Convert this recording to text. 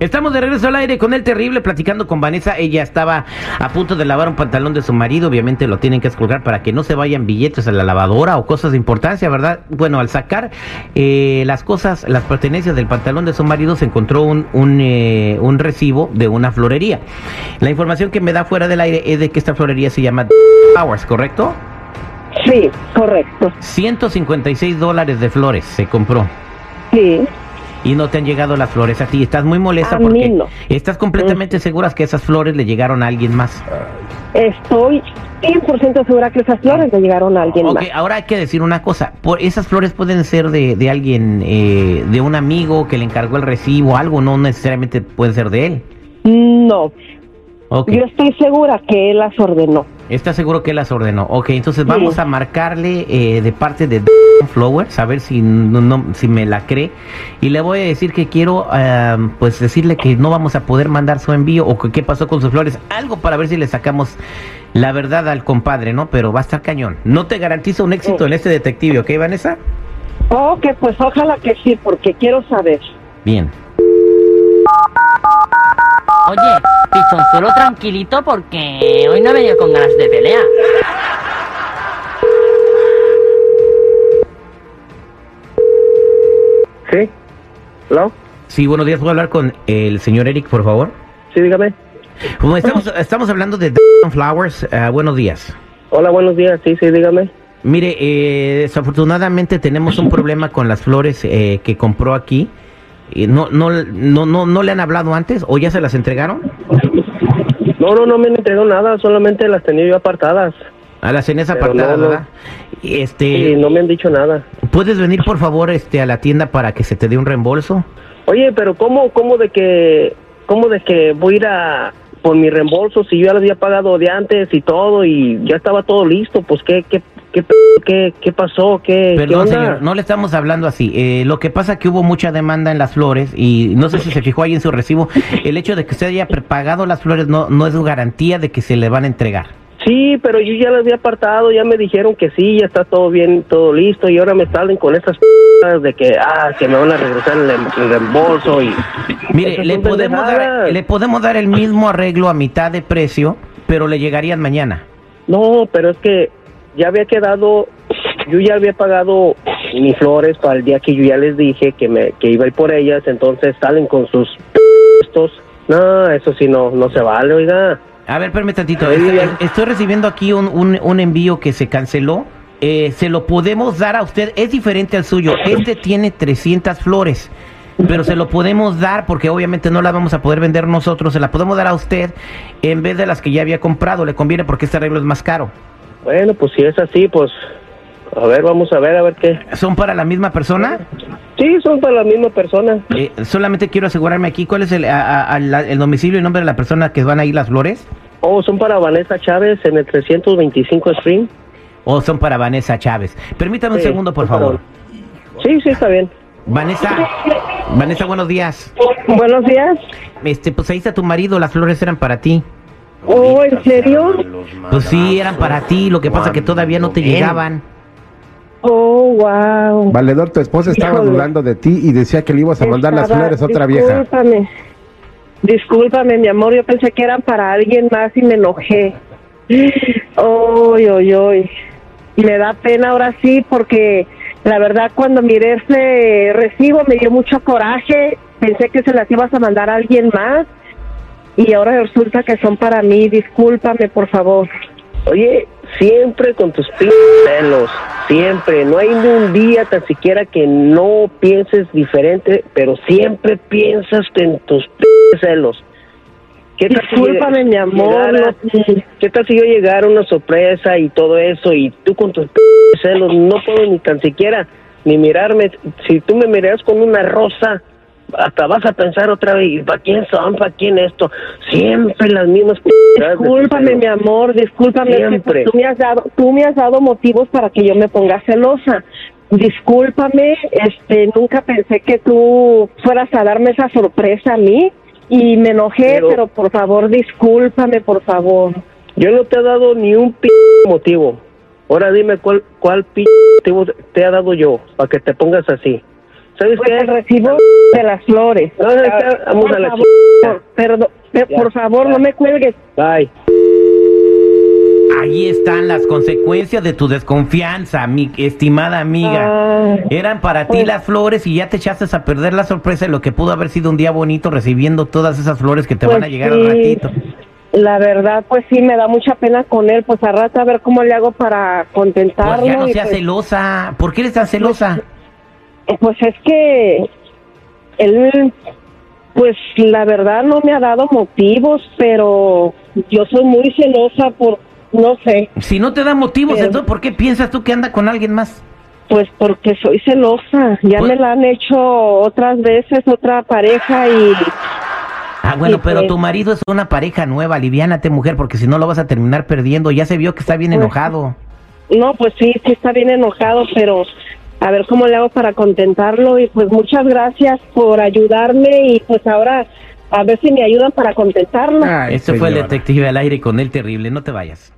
Estamos de regreso al aire con el terrible platicando con Vanessa. Ella estaba a punto de lavar un pantalón de su marido. Obviamente lo tienen que escolgar para que no se vayan billetes a la lavadora o cosas de importancia, ¿verdad? Bueno, al sacar eh, las cosas, las pertenencias del pantalón de su marido, se encontró un, un, eh, un recibo de una florería. La información que me da fuera del aire es de que esta florería se llama Flowers, ¿correcto? Sí, correcto. 156 dólares de flores se compró. Sí. Y no te han llegado las flores a ti. Estás muy molesta A porque no. estás completamente segura que esas flores le llegaron a alguien más. Estoy 100% segura que esas flores le llegaron a alguien Ok, más. ahora hay que decir una cosa. Por esas flores pueden ser de, de alguien, eh, de un amigo que le encargó el recibo, algo, no necesariamente pueden ser de él. No, Yo estoy segura que él las ordenó. ¿estás seguro que él las ordenó? Ok, entonces Sí. vamos a marcarle eh, de parte de Flowers, a ver si, no, no- si me la cree. Y le voy a decir que quiero, ah, pues decirle que no vamos a poder mandar su envío o que qué pasó con sus flores. Algo para ver si le sacamos la verdad al compadre, ¿no? Pero va a estar cañón. No te garantizo un éxito en este detective, ¿ok, Vanessa? Ok, pues ojalá que sí, porque quiero saber. Bien. Oye, pichonzuelo tranquilito porque hoy no he venido con ganas de pelea. Sí. ¿Hello? Sí, buenos días. ¿Puedo hablar con el señor Eric, por favor? Sí, dígame. Estamos, estamos hablando de Flowers, ah, buenos días. Hola, buenos días. Sí, sí, dígame. Mire, eh, desafortunadamente tenemos un problema con las flores eh, que compró aquí. No, no, no, no, ¿No le han hablado antes o ya se las entregaron? No, no, no me entregó nada. Solamente las tenía yo apartadas. A las tenías Pero apartadas, no, no. ¿verdad? Y Este, no me han dicho nada. ¿puedes venir por favor este a la tienda para que se te dé un reembolso? Oye, pero ¿cómo, cómo de que, cómo de que voy a ir a por mi reembolso si yo ya lo había pagado de antes y todo y ya estaba todo listo? Pues qué, qué, qué, p- qué, qué pasó, qué, qué Perdón, onda? señor, no le estamos hablando así. Eh, lo que pasa que hubo mucha demanda en las flores y no sé si se fijó ahí en su recibo. El hecho de que usted haya prepagado las flores no, no es garantía de que se le van a entregar. Sí, pero yo ya las había apartado, ya me dijeron que sí, ya está todo bien, todo listo y ahora me salen con esas p- de que ah, que me van a regresar el, el reembolso y Mire, le podemos, dar, le podemos dar el mismo arreglo a mitad de precio, pero le llegarían mañana. No, pero es que ya había quedado, yo ya había pagado mis flores para el día que yo ya les dije que me que iba a ir por ellas, entonces salen con sus estos. No, eso sí no no se vale, oiga. A ver, permítame tantito. Estoy, bien. estoy recibiendo aquí un, un- un envío que se canceló. Eh, se lo podemos dar a usted. Es diferente al suyo. Este tiene 300 flores. Pero se lo podemos dar porque obviamente no la vamos a poder vender nosotros. Se la podemos dar a usted en vez de las que ya había comprado. Le conviene porque este arreglo es más caro. Bueno, pues si es así, pues a ver, vamos a ver a ver qué. ¿Son para la misma persona? Sí, son para la misma persona. Eh, solamente quiero asegurarme aquí cuál es el, a- a- a la- el domicilio y nombre de la persona que van a ir las flores. Oh, son para Vanessa Chávez en el 325 Stream. ¿O son para Vanessa Chávez? Permítame un segundo, por por favor. Sí, sí, está bien. Vanessa, Vanessa, buenos días. Buenos días. Este, pues ahí está tu marido, las flores eran para ti. Oh, ¿en serio? Pues sí, eran para ti, lo que pasa que todavía no te llegaban. Oh, wow. Valedor, tu esposa estaba Híjole. dudando de ti y decía que le ibas a mandar las Estaba- flores a otra vieja. Discúlpame. Discúlpame, mi amor. Yo pensé que eran para alguien más y me enojé. Oy, oy, oy. Me da pena ahora sí porque la verdad cuando miré ese recibo me dio mucho coraje. Pensé que se las ibas a mandar a alguien más y ahora resulta que son para mí. Discúlpame, por favor. Oye, siempre con tus p celos, siempre. No hay ni un día tan siquiera que no pienses diferente, pero siempre piensas en tus p celos. ¿Qué tal Discúlpame, mi amor. llegara- no- ¿Qué tal si yo llegara una sorpresa y todo eso y tú con tus p celos no puedo ni tan siquiera ni mirarme? Si tú me miras con una rosa, hasta vas a pensar otra vez, ¿para quién son? ¿Para quién esto? Siempre las mismas Discúlpame, mi amor, discúlpame. Siempre. tú me has dado, tú me has dado motivos para que yo me ponga celosa. Discúlpame, este, nunca pensé que tú fueras a darme esa sorpresa a mí y me enojé, Pero- pero, por favor, discúlpame, por favor. Yo no te he dado ni un p motivo. Ahora dime cuál, cuál p motivo te ha dado yo para que te pongas así. ¿Sabes Pues qué? el recibo de las flores. No, no, ya, vamos por a la favor, perdón, Ya, por favor, ya. no me cuelgues. Bye. Ahí están las consecuencias de tu desconfianza, mi estimada amiga. Ay, Eran para ti Pues- las flores y ya te echaste a perder la sorpresa de lo que pudo haber sido un día bonito recibiendo todas esas flores que te pues van a llegar sí, al ratito. La verdad, pues sí, me da mucha pena con él. Pues a rato a ver cómo le hago para contentarlo. Pues ya no seas pues, celosa. ¿Por qué eres tan celosa? Pues es que él, pues la verdad no me ha dado motivos, pero yo soy muy celosa por, no sé, Si no te da motivos, Pero- entonces ¿por qué piensas tú que anda con alguien más? pues porque soy celosa. Ya Pues- me la han hecho otras veces, otra pareja y Ah, bueno, pero pues. tu marido es una pareja nueva, aliviánate, mujer, porque si no lo vas a terminar perdiendo. Ya se vio que está bien Pues- enojado. no, pues sí, sí está bien enojado, pero a ver cómo le hago para contentarlo y pues muchas gracias por ayudarme y pues ahora a ver si me ayudan para contentarlo. Ay, Este fue el detective al aire con el terrible, no te vayas.